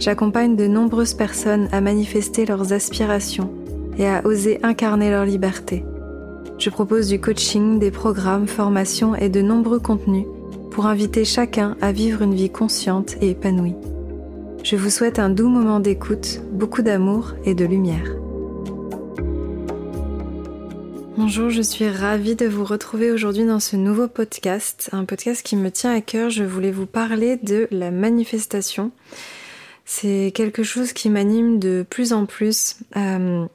j'accompagne de nombreuses personnes à manifester leurs aspirations et à oser incarner leur liberté. Je propose du coaching, des programmes, formations et de nombreux contenus pour inviter chacun à vivre une vie consciente et épanouie. Je vous souhaite un doux moment d'écoute, beaucoup d'amour et de lumière. Bonjour, je suis ravie de vous retrouver aujourd'hui dans ce nouveau podcast, un podcast qui me tient à cœur. Je voulais vous parler de la manifestation c'est quelque chose qui m'anime de plus en plus, euh,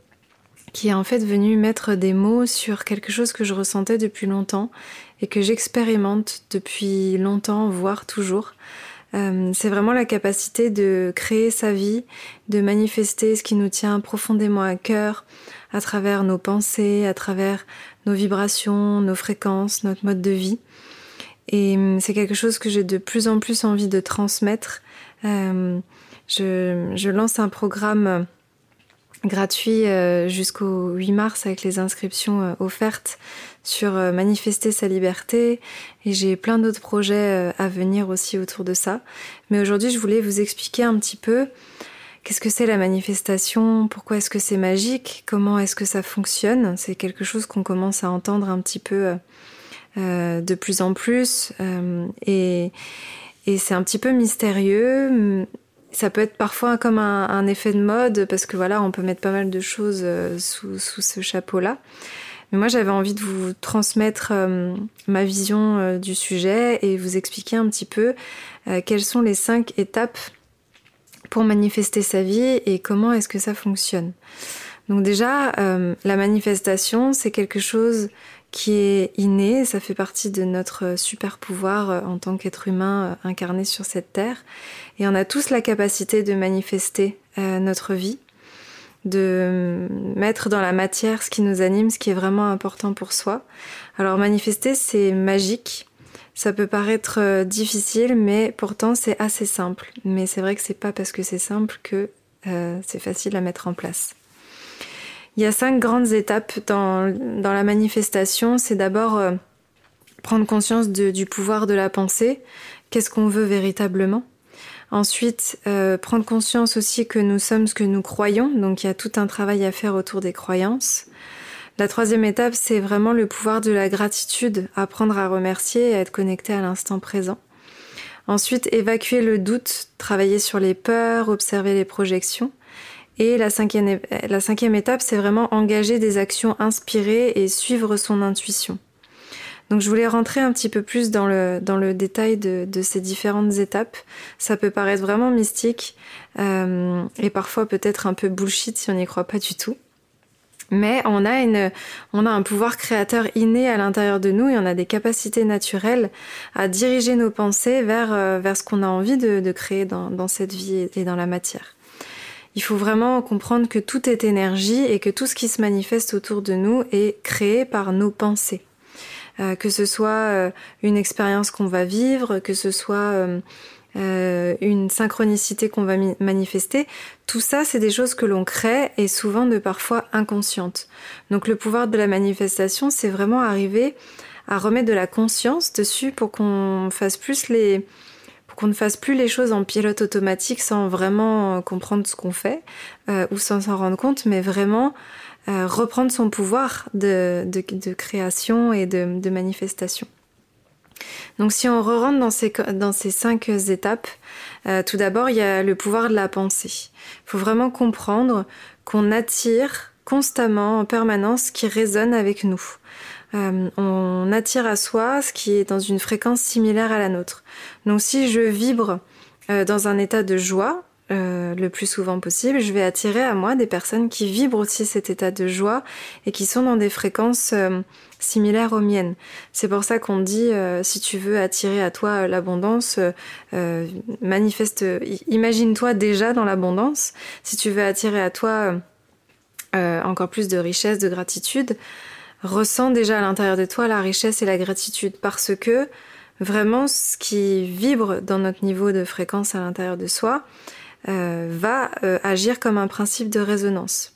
qui est en fait venu mettre des mots sur quelque chose que je ressentais depuis longtemps et que j'expérimente depuis longtemps, voire toujours. Euh, c'est vraiment la capacité de créer sa vie, de manifester ce qui nous tient profondément à cœur à travers nos pensées, à travers nos vibrations, nos fréquences, notre mode de vie. Et euh, c'est quelque chose que j'ai de plus en plus envie de transmettre. Euh, je, lance un programme gratuit euh, jusqu'au 8 mars avec les inscriptions euh, offertes sur euh, manifester sa liberté et j'ai plein d'autres projets à venir aussi autour de ça. Mais aujourd'hui, je voulais vous expliquer un petit peu qu'est-ce que c'est la manifestation, pourquoi est-ce que c'est magique, comment est-ce que ça fonctionne. C'est quelque chose qu'on commence à entendre un petit peu de plus en plus et, et c'est un petit peu mystérieux ça peut être parfois comme un, effet de mode parce que voilà, on peut mettre pas mal de choses euh, sous, ce chapeau-là. Mais moi, j'avais envie de vous transmettre euh, ma vision euh, du sujet et vous expliquer un petit peu quelles sont les cinq étapes pour manifester sa vie et comment est-ce que ça fonctionne. Donc déjà, la manifestation, c'est quelque chose qui est inné, ça fait partie de notre super pouvoir euh, en tant qu'être humain euh, incarné sur cette terre. Et on a tous la capacité de manifester euh, notre vie, de mettre dans la matière ce qui nous anime, ce qui est vraiment important pour soi. Alors manifester, c'est magique. Ça peut paraître difficile, mais pourtant c'est assez simple. Mais c'est vrai que c'est pas parce que c'est simple que c'est facile à mettre en place. Il y a cinq grandes étapes dans, dans la manifestation. C'est d'abord euh, prendre conscience du pouvoir de la pensée. Qu'est-ce qu'on veut véritablement? Ensuite, euh, prendre conscience aussi que nous sommes ce que nous croyons. Donc il y a tout un travail à faire autour des croyances. La troisième étape, c'est vraiment le pouvoir de la gratitude, apprendre à remercier et à être connecté à l'instant présent. Ensuite, évacuer le doute, travailler sur les peurs, observer les projections. Et la cinquième, la cinquième étape, c'est vraiment engager des actions inspirées et suivre son intuition. Donc je voulais rentrer un petit peu plus dans le, dans le détail de, de ces différentes étapes. Ça peut paraître vraiment mystique euh, et parfois peut-être un peu bullshit si on n'y croit pas du tout. Mais on a, une, on a un pouvoir créateur inné à l'intérieur de nous et on a des capacités naturelles à diriger nos pensées vers, euh, vers ce qu'on a envie de, de créer dans, dans cette vie et dans la matière. Il faut vraiment comprendre que tout est énergie et que tout ce qui se manifeste autour de nous est créé par nos pensées. Euh, que ce soit euh, une expérience qu'on va vivre, que ce soit euh, une synchronicité qu'on va manifester, tout ça c'est des choses que l'on crée et souvent de parfois inconscientes. Donc le pouvoir de la manifestation c'est vraiment arriver à remettre de la conscience dessus pour qu'on fasse plus les, qu'on ne fasse plus les choses en pilote automatique sans vraiment euh, comprendre ce qu'on fait euh, ou sans s'en rendre compte, mais vraiment euh, reprendre son pouvoir de, création et de, manifestation. Donc si on re rentre dans ces, dans ces cinq étapes, tout d'abord il y a le pouvoir de la pensée. Il faut vraiment comprendre qu'on attire constamment, en permanence, ce qui résonne avec nous. Euh, on attire à soi ce qui est dans une fréquence similaire à la nôtre. Donc si je vibre euh, dans un état de joie, euh, le plus souvent possible, je vais attirer à moi des personnes qui vibrent aussi cet état de joie et qui sont dans des fréquences similaires aux miennes. C'est pour ça qu'on dit si tu veux attirer à toi l'abondance, manifeste, imagine-toi déjà dans l'abondance. Si tu veux attirer à toi euh, encore plus de richesse, de gratitude, ressens déjà à l'intérieur de toi la richesse et la gratitude parce que vraiment ce qui vibre dans notre niveau de fréquence à l'intérieur de soi euh, va euh, agir comme un principe de résonance.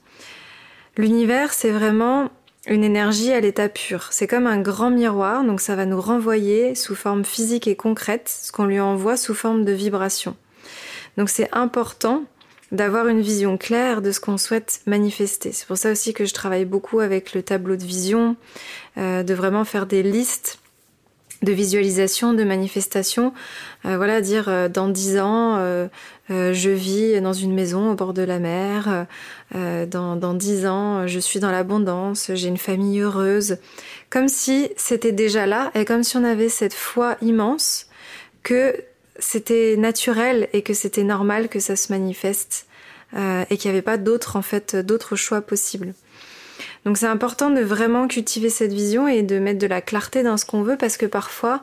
L'univers, c'est vraiment une énergie à l'état pur. C'est comme un grand miroir, donc ça va nous renvoyer sous forme physique et concrète ce qu'on lui envoie sous forme de vibration. Donc c'est important d'avoir une vision claire de ce qu'on souhaite manifester. C'est pour ça aussi que je travaille beaucoup avec le tableau de vision, euh, de vraiment faire des listes de visualisation, de manifestation. Euh, voilà, dire euh, dans dix ans, je vis dans une maison au bord de la mer. dans, dans dix ans, je suis dans l'abondance, j'ai une famille heureuse. Comme si c'était déjà là et comme si on avait cette foi immense que c'était naturel et que c'était normal que ça se manifeste euh, et qu'il n'y avait pas d'autres en fait d'autres choix possibles. Donc c'est important de vraiment cultiver cette vision et de mettre de la clarté dans ce qu'on veut parce que parfois,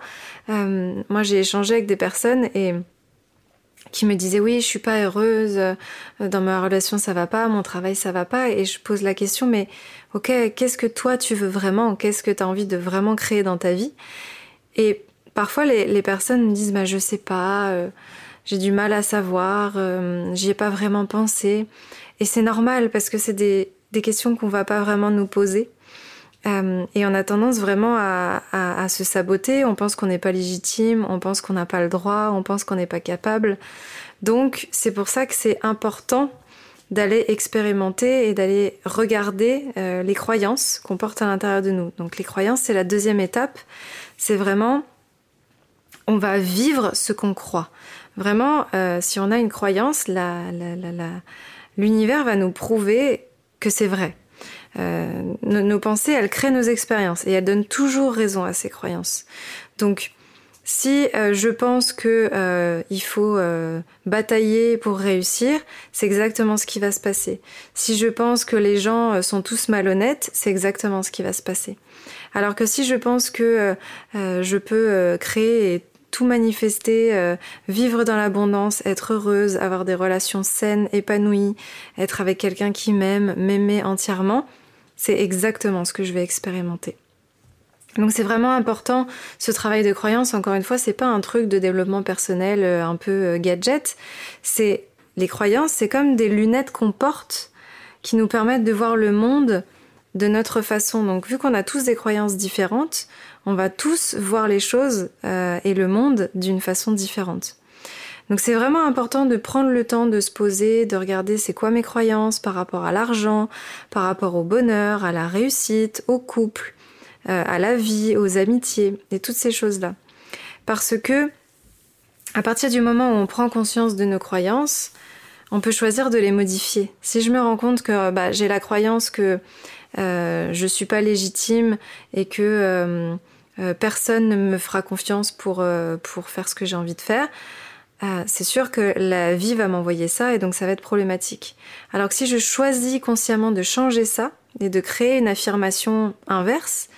euh, moi j'ai échangé avec des personnes et qui me disaient oui je suis pas heureuse euh, dans ma relation ça va pas mon travail ça va pas et je pose la question mais ok qu'est-ce que toi tu veux vraiment? Qu'est-ce que tu as envie de vraiment créer dans ta vie? Et Parfois, les, personnes me disent bah, Je sais pas, euh, j'ai du mal à savoir, euh, j'y ai pas vraiment pensé. Et c'est normal parce que c'est des, questions qu'on va pas vraiment nous poser. Euh, et on a tendance vraiment à, se saboter. On pense qu'on n'est pas légitime, on pense qu'on n'a pas le droit, on pense qu'on n'est pas capable. Donc, c'est pour ça que c'est important d'aller expérimenter et d'aller regarder les croyances qu'on porte à l'intérieur de nous. Donc les croyances, c'est la deuxième étape. C'est vraiment on va vivre ce qu'on croit. Vraiment, euh, si on a une croyance, l'univers va nous prouver que c'est vrai. Euh, nos, pensées, elles créent nos expériences et elles donnent toujours raison à ces croyances. Donc, si euh, je pense que il faut batailler pour réussir, c'est exactement ce qui va se passer. Si je pense que les gens sont tous malhonnêtes, c'est exactement ce qui va se passer. Alors que si je pense que je peux créer tout manifester, euh, vivre dans l'abondance, être heureuse, avoir des relations saines, épanouies, être avec quelqu'un qui m'aime, m'aimer entièrement, c'est exactement ce que je vais expérimenter. Donc c'est vraiment important ce travail de croyance. Encore une fois, c'est pas un truc de développement personnel euh, un peu euh, gadget. C'est les croyances, c'est comme des lunettes qu'on porte qui nous permettent de voir le monde de notre façon. Donc vu qu'on a tous des croyances différentes, on va tous voir les choses euh, et le monde d'une façon différente. Donc c'est vraiment important de prendre le temps de se poser, de regarder c'est quoi mes croyances par rapport à l'argent, par rapport au bonheur, à la réussite, au couple, euh, à la vie, aux amitiés et toutes ces choses-là. Parce que à partir du moment où on prend conscience de nos croyances, on peut choisir de les modifier. Si je me rends compte que bah, j'ai la croyance que euh, je suis pas légitime et que euh, euh, personne ne me fera confiance pour, euh, pour faire ce que j'ai envie de faire, euh, c'est sûr que la vie va m'envoyer ça et donc ça va être problématique. Alors que si je choisis consciemment de changer ça et de créer une affirmation inverse,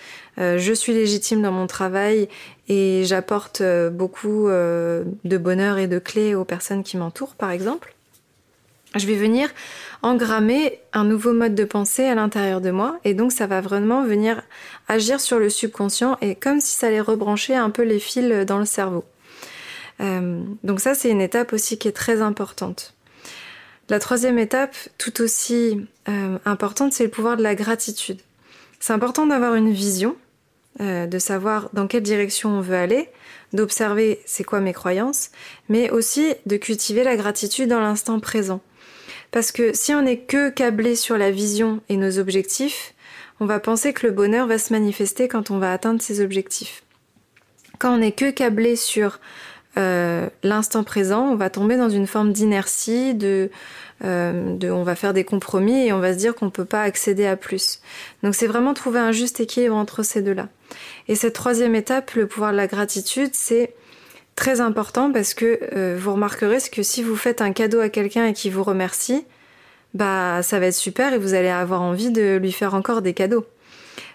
je suis légitime dans mon travail et j'apporte beaucoup de bonheur et de clés aux personnes qui m'entourent, par exemple, je vais venir engrammer un nouveau mode de pensée à l'intérieur de moi et donc ça va vraiment venir agir sur le subconscient et comme si ça allait rebrancher un peu les fils dans le cerveau. Euh, donc ça c'est une étape aussi qui est très importante. La troisième étape, tout aussi euh, importante, c'est le pouvoir de la gratitude. C'est important d'avoir une vision, euh, de savoir dans quelle direction on veut aller, d'observer c'est quoi mes croyances, mais aussi de cultiver la gratitude dans l'instant présent. Parce que si on n'est que câblé sur la vision et nos objectifs, on va penser que le bonheur va se manifester quand on va atteindre ses objectifs. Quand on n'est que câblé sur euh, l'instant présent, on va tomber dans une forme d'inertie, de, euh, de, on va faire des compromis et on va se dire qu'on ne peut pas accéder à plus. Donc c'est vraiment trouver un juste équilibre entre ces deux-là. Et cette troisième étape, le pouvoir de la gratitude, c'est très important parce que euh, vous remarquerez que si vous faites un cadeau à quelqu'un et qui vous remercie, bah ça va être super et vous allez avoir envie de lui faire encore des cadeaux.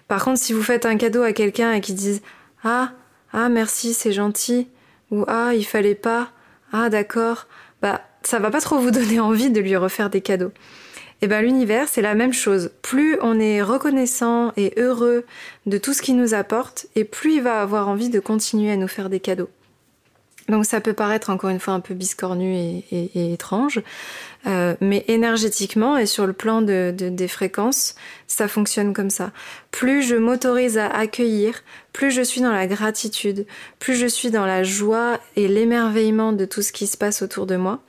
Par contre, si vous faites un cadeau à quelqu'un et qui dit ah ah merci c'est gentil ou ah il fallait pas ah d'accord bah ça va pas trop vous donner envie de lui refaire des cadeaux. Et ben l'univers, c'est la même chose. Plus on est reconnaissant et heureux de tout ce qu'il nous apporte, et plus il va avoir envie de continuer à nous faire des cadeaux. Donc ça peut paraître encore une fois un peu biscornu et, étrange, euh, mais énergétiquement et sur le plan de, des fréquences, ça fonctionne comme ça. Plus je m'autorise à accueillir, plus je suis dans la gratitude, plus je suis dans la joie et l'émerveillement de tout ce qui se passe autour de moi,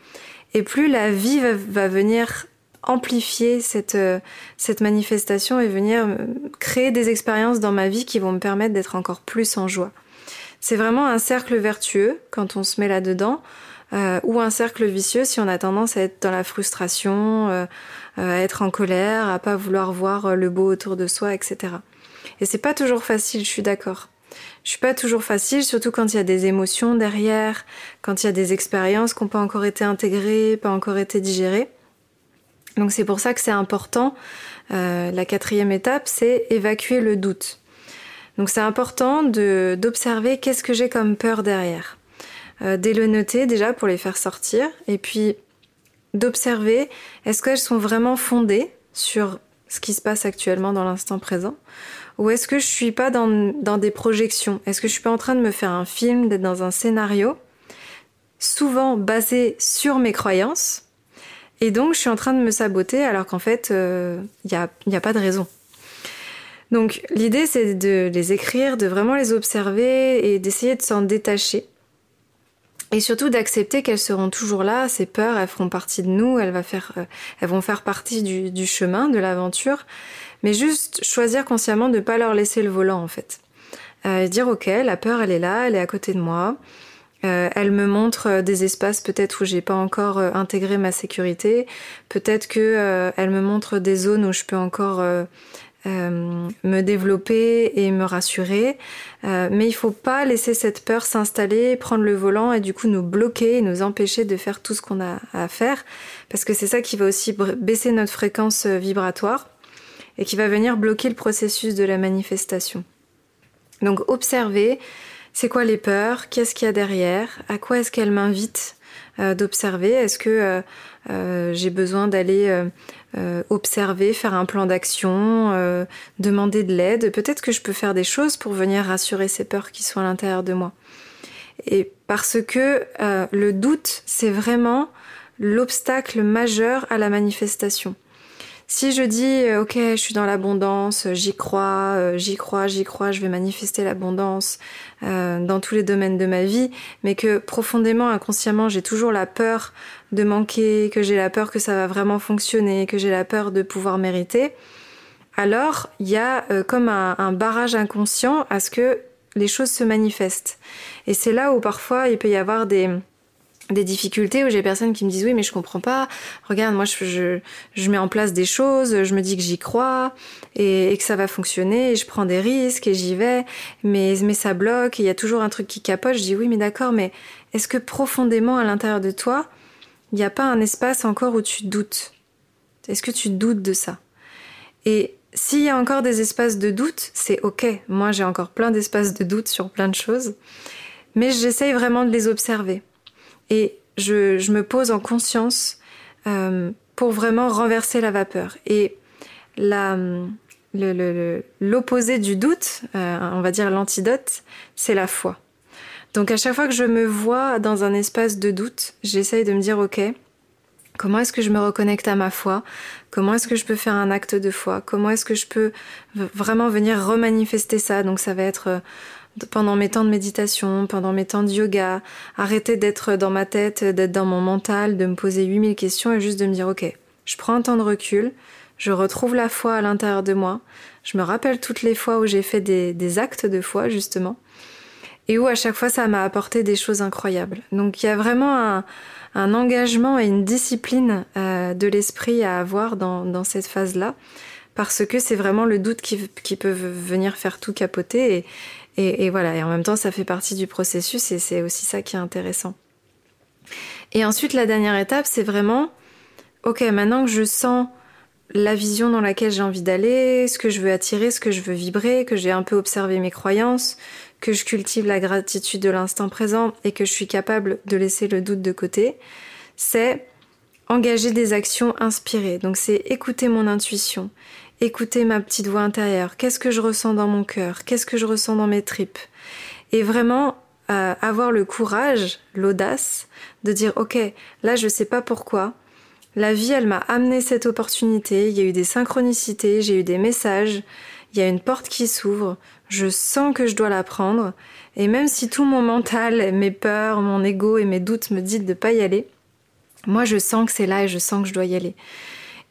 et plus la vie va, venir amplifier cette, euh, cette manifestation et venir euh, créer des expériences dans ma vie qui vont me permettre d'être encore plus en joie. C'est vraiment un cercle vertueux quand on se met là-dedans, euh, ou un cercle vicieux si on a tendance à être dans la frustration, euh, à être en colère, à pas vouloir voir le beau autour de soi, etc. Et c'est pas toujours facile, je suis d'accord. Je suis pas toujours facile, surtout quand il y a des émotions derrière, quand il y a des expériences qui n'ont pas encore été intégrées, pas encore été digérées. Donc c'est pour ça que c'est important. Euh, la quatrième étape, c'est évacuer le doute. Donc c'est important d'observer qu'est-ce que j'ai comme peur derrière. Euh, dès le noter déjà pour les faire sortir et puis d'observer est-ce qu'elles sont vraiment fondées sur ce qui se passe actuellement dans l'instant présent? Ou est-ce que je suis pas dans, dans des projections? Est-ce que je suis pas en train de me faire un film, d'être dans un scénario souvent basé sur mes croyances? Et donc je suis en train de me saboter alors qu'en fait il euh, n'y a, y a pas de raison. Donc l'idée c'est de les écrire, de vraiment les observer et d'essayer de s'en détacher. Et surtout d'accepter qu'elles seront toujours là, ces peurs, elles feront partie de nous, elles, euh, vont faire partie du, chemin, de l'aventure, mais juste choisir consciemment de ne pas leur laisser le volant en fait. Euh, dire ok, la peur elle est là, elle est à côté de moi, euh, elle me montre des espaces peut-être où j'ai pas encore intégré ma sécurité. Peut-être que elle me montre des zones où je peux encore euh, me développer et me rassurer. Euh, mais il faut pas laisser cette peur s'installer, prendre le volant et du coup nous bloquer et nous empêcher de faire tout ce qu'on a à faire. Parce que c'est ça qui va aussi baisser notre fréquence euh, vibratoire et qui va venir bloquer le processus de la manifestation. Donc observer, c'est quoi les peurs, qu'est-ce qu'il y a derrière, à quoi est-ce qu'elles m'invitent d'observer, est-ce que j'ai besoin d'aller euh, observer, faire un plan d'action, euh, demander de l'aide? Peut-être que je peux faire des choses pour venir rassurer ces peurs qui sont à l'intérieur de moi. Et parce que euh, le doute, c'est vraiment l'obstacle majeur à la manifestation. Si je dis ok, je suis dans l'abondance, j'y crois, j'y crois, j'y crois, je vais manifester l'abondance dans tous les domaines de ma vie, mais que profondément, inconsciemment, j'ai toujours la peur de manquer, que j'ai la peur que ça va vraiment fonctionner, que j'ai la peur de pouvoir mériter, alors il y a euh, comme un, barrage inconscient à ce que les choses se manifestent. Et c'est là où parfois il peut y avoir des, des difficultés où j'ai personnes qui me disent oui mais je comprends pas regarde moi je, je, mets en place des choses je me dis que j'y crois et, que ça va fonctionner et je prends des risques et j'y vais mais mais ça bloque il y a toujours un truc qui capote je dis oui mais d'accord mais est-ce que profondément à l'intérieur de toi il n'y a pas un espace encore où tu doutes? Est-ce que tu doutes de ça? Et s'il y a encore des espaces de doute, c'est ok. Moi, j'ai encore plein d'espaces de doute sur plein de choses. Mais j'essaye vraiment de les observer. Et je, me pose en conscience euh, pour vraiment renverser la vapeur. Et l'opposé du doute, euh, on va dire l'antidote, c'est la foi. Donc à chaque fois que je me vois dans un espace de doute, j'essaye de me dire ok, comment est-ce que je me reconnecte à ma foi? Comment est-ce que je peux faire un acte de foi? Comment est-ce que je peux vraiment venir remanifester ça? Donc ça va être euh, pendant mes temps de méditation, pendant mes temps de yoga, arrêter d'être dans ma tête, d'être dans mon mental, de me poser 8000 questions et juste de me dire ok, je prends un temps de recul, je retrouve la foi à l'intérieur de moi, je me rappelle toutes les fois où j'ai fait des actes de foi justement, et où à chaque fois ça m'a apporté des choses incroyables. Donc il y a vraiment un, engagement et une discipline euh, de l'esprit à avoir dans, cette phase-là, parce que c'est vraiment le doute qui, peut venir faire tout capoter. Et, voilà, et en même temps ça fait partie du processus et c'est aussi ça qui est intéressant. Et ensuite la dernière étape, c'est vraiment, ok, maintenant que je sens la vision dans laquelle j'ai envie d'aller, ce que je veux attirer, ce que je veux vibrer, que j'ai un peu observé mes croyances, que je cultive la gratitude de l'instant présent et que je suis capable de laisser le doute de côté, c'est engager des actions inspirées. Donc c'est écouter mon intuition, écouter ma petite voix intérieure. Qu'est-ce que je ressens dans mon cœur? Qu'est-ce que je ressens dans mes tripes? Et vraiment euh, avoir le courage, l'audace de dire ok, là je sais pas pourquoi. La vie, elle m'a amené cette opportunité. Il y a eu des synchronicités, j'ai eu des messages. Il y a une porte qui s'ouvre. Je sens que je dois la prendre. Et même si tout mon mental, mes peurs, mon ego et mes doutes me disent de pas y aller, moi je sens que c'est là et je sens que je dois y aller.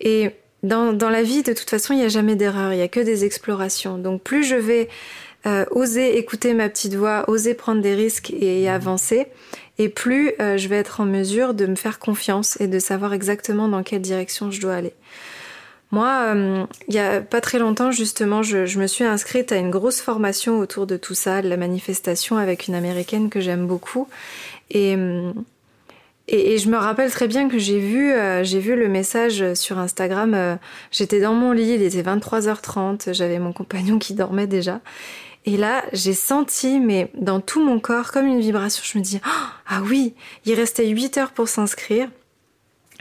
Et dans, dans la vie, de toute façon, il n'y a jamais d'erreur, il n'y a que des explorations. Donc plus je vais euh, oser écouter ma petite voix, oser prendre des risques et avancer, et plus euh, je vais être en mesure de me faire confiance et de savoir exactement dans quelle direction je dois aller. Moi, euh, il y a pas très longtemps, justement, je, je, me suis inscrite à une grosse formation autour de tout ça, de la manifestation, avec une américaine que j'aime beaucoup. Et, et, et, je me rappelle très bien que j'ai vu, euh, j'ai vu le message sur Instagram. Euh, j'étais dans mon lit, il était 23h30, j'avais mon compagnon qui dormait déjà. Et là, j'ai senti, mais dans tout mon corps, comme une vibration. Je me dis, oh, ah oui, il restait 8 heures pour s'inscrire.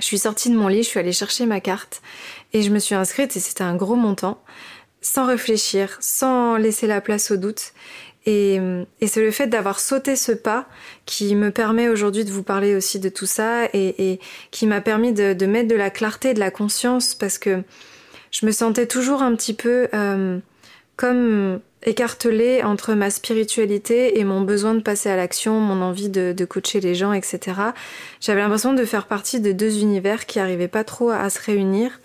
Je suis sortie de mon lit, je suis allée chercher ma carte et je me suis inscrite et c'était un gros montant, sans réfléchir, sans laisser la place au doute. Et, et c'est le fait d'avoir sauté ce pas qui me permet aujourd'hui de vous parler aussi de tout ça et, et qui m'a permis de, de, mettre de la clarté, de la conscience parce que je me sentais toujours un petit peu euh, comme écartelée entre ma spiritualité et mon besoin de passer à l'action, mon envie de, de, coacher les gens, etc. J'avais l'impression de faire partie de deux univers qui n'arrivaient pas trop à, à se réunir.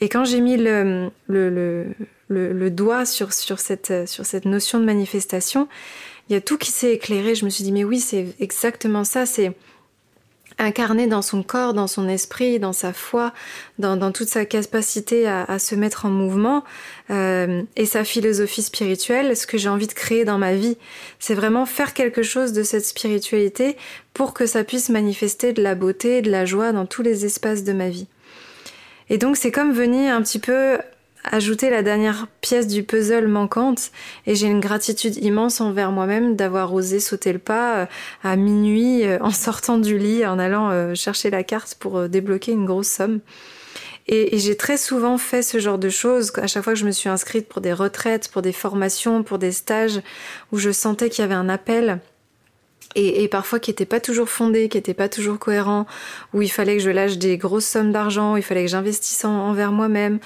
Et quand j'ai mis le, le, le, le, doigt sur, sur, cette, sur cette notion de manifestation, il y a tout qui s'est éclairé. Je me suis dit, mais oui, c'est exactement ça. C'est incarné dans son corps, dans son esprit, dans sa foi, dans, dans toute sa capacité à, à, se mettre en mouvement euh, et sa philosophie spirituelle, ce que j'ai envie de créer dans ma vie. C'est vraiment faire quelque chose de cette spiritualité pour que ça puisse manifester de la beauté, de la joie dans tous les espaces de ma vie. Et donc c'est comme venir un petit peu ajouter la dernière pièce du puzzle manquante et j'ai une gratitude immense envers moi-même d'avoir osé sauter le pas euh, à minuit euh, en sortant du lit, en allant euh, chercher la carte pour débloquer une grosse somme. Et, et j'ai très souvent fait ce genre de choses. À chaque fois que je me suis inscrite pour des retraites, pour des formations, pour des stages où je sentais qu'il y avait un appel et, et, parfois qui n'était pas toujours fondé, qui n'était pas toujours cohérent, où il fallait que je lâche des grosses sommes d'argent, il fallait que j'investisse en, envers moi-même,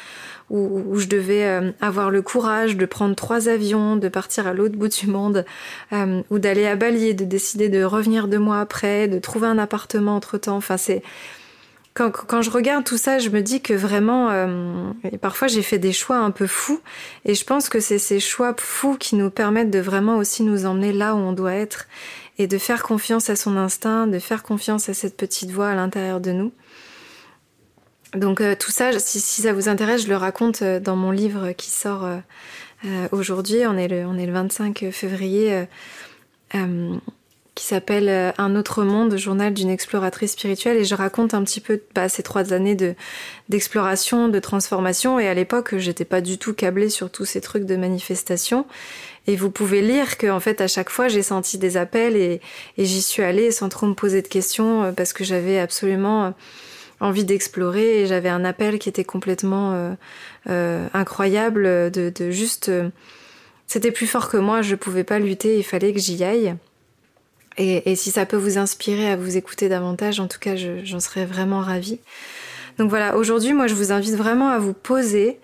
où, je devais euh, avoir le courage de prendre trois avions, de partir à l'autre bout du monde, euh, ou d'aller à Bali, de décider de revenir deux mois après, de trouver un appartement entre-temps. Enfin, c'est quand, je regarde tout ça, je me dis que vraiment, euh, et parfois j'ai fait des choix un peu fous, et je pense que c'est ces choix fous qui nous permettent de vraiment aussi nous emmener là où on doit être et de faire confiance à son instinct, de faire confiance à cette petite voix à l'intérieur de nous. Donc euh, tout ça, si, ça vous intéresse, je le raconte euh, dans mon livre qui sort euh, aujourd'hui. On est le, on est le 25 février, qui s'appelle Un autre monde, journal d'une exploratrice spirituelle, et je raconte un petit peu bah, ces trois années de d'exploration, de transformation. Et à l'époque, j'étais pas du tout câblée sur tous ces trucs de manifestation. Et vous pouvez lire que en fait à chaque fois j'ai senti des appels et, et j'y suis allée sans trop me poser de questions euh, parce que j'avais absolument euh, envie d'explorer. Et j'avais un appel qui était complètement euh, euh, incroyable de, de juste euh, c'était plus fort que moi. Je pouvais pas lutter. Il fallait que j'y aille et, si ça peut vous inspirer à vous écouter davantage en tout cas j'en serais vraiment ravie donc voilà aujourd'hui moi je vous invite vraiment à vous poser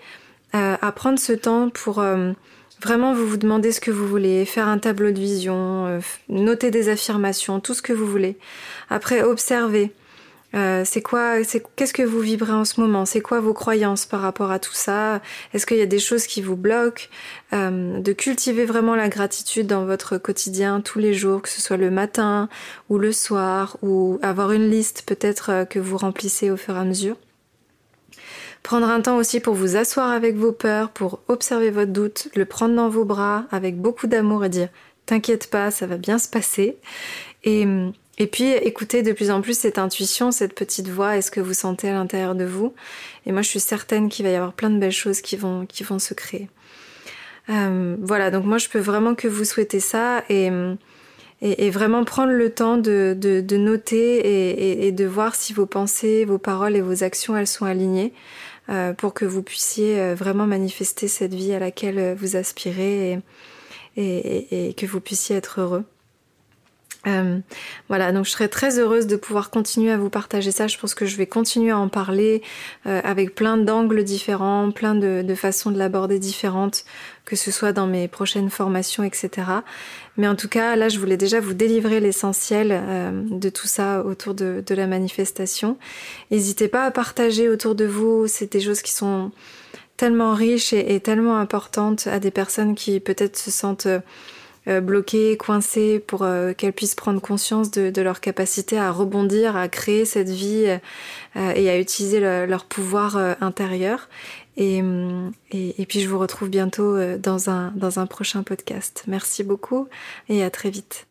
euh, à prendre ce temps pour euh, Vraiment, vous vous demandez ce que vous voulez, faire un tableau de vision, euh, noter des affirmations, tout ce que vous voulez. Après, observez. Euh, c'est quoi, c'est qu'est-ce que vous vibrez en ce moment? C'est quoi vos croyances par rapport à tout ça? Est-ce qu'il y a des choses qui vous bloquent? Euh, De cultiver vraiment la gratitude dans votre quotidien tous les jours, que ce soit le matin ou le soir, ou avoir une liste peut-être euh, que vous remplissez au fur et à mesure. Prendre un temps aussi pour vous asseoir avec vos peurs, pour observer votre doute, le prendre dans vos bras avec beaucoup d'amour et dire T'inquiète pas, ça va bien se passer. Et, et puis écoutez de plus en plus cette intuition, cette petite voix, est-ce que vous sentez à l'intérieur de vous? Et moi je suis certaine qu'il va y avoir plein de belles choses qui vont, qui vont se créer. Euh, voilà, donc moi je peux vraiment que vous souhaiter ça et, et, vraiment prendre le temps de, de, noter et, et, de voir si vos pensées, vos paroles et vos actions, elles sont alignées euh, pour que vous puissiez euh, vraiment manifester cette vie à laquelle vous aspirez et, que vous puissiez être heureux. Euh, voilà, donc je serais très heureuse de pouvoir continuer à vous partager ça. Je pense que je vais continuer à en parler euh, avec plein d'angles différents, plein de, façons de l'aborder différentes, que ce soit dans mes prochaines formations, etc. Mais en tout cas, là, je voulais déjà vous délivrer l'essentiel euh, de tout ça autour de, la manifestation. N'hésitez pas à partager autour de vous. C'est des choses qui sont tellement riches et, tellement importantes à des personnes qui peut-être se sentent bloquées, coincées, pour euh, qu'elles puissent prendre conscience de, leur capacité à rebondir, à créer cette vie euh, et à utiliser leur pouvoir intérieur. Et, et, puis je vous retrouve bientôt dans un, dans un prochain podcast. Merci beaucoup et à très vite.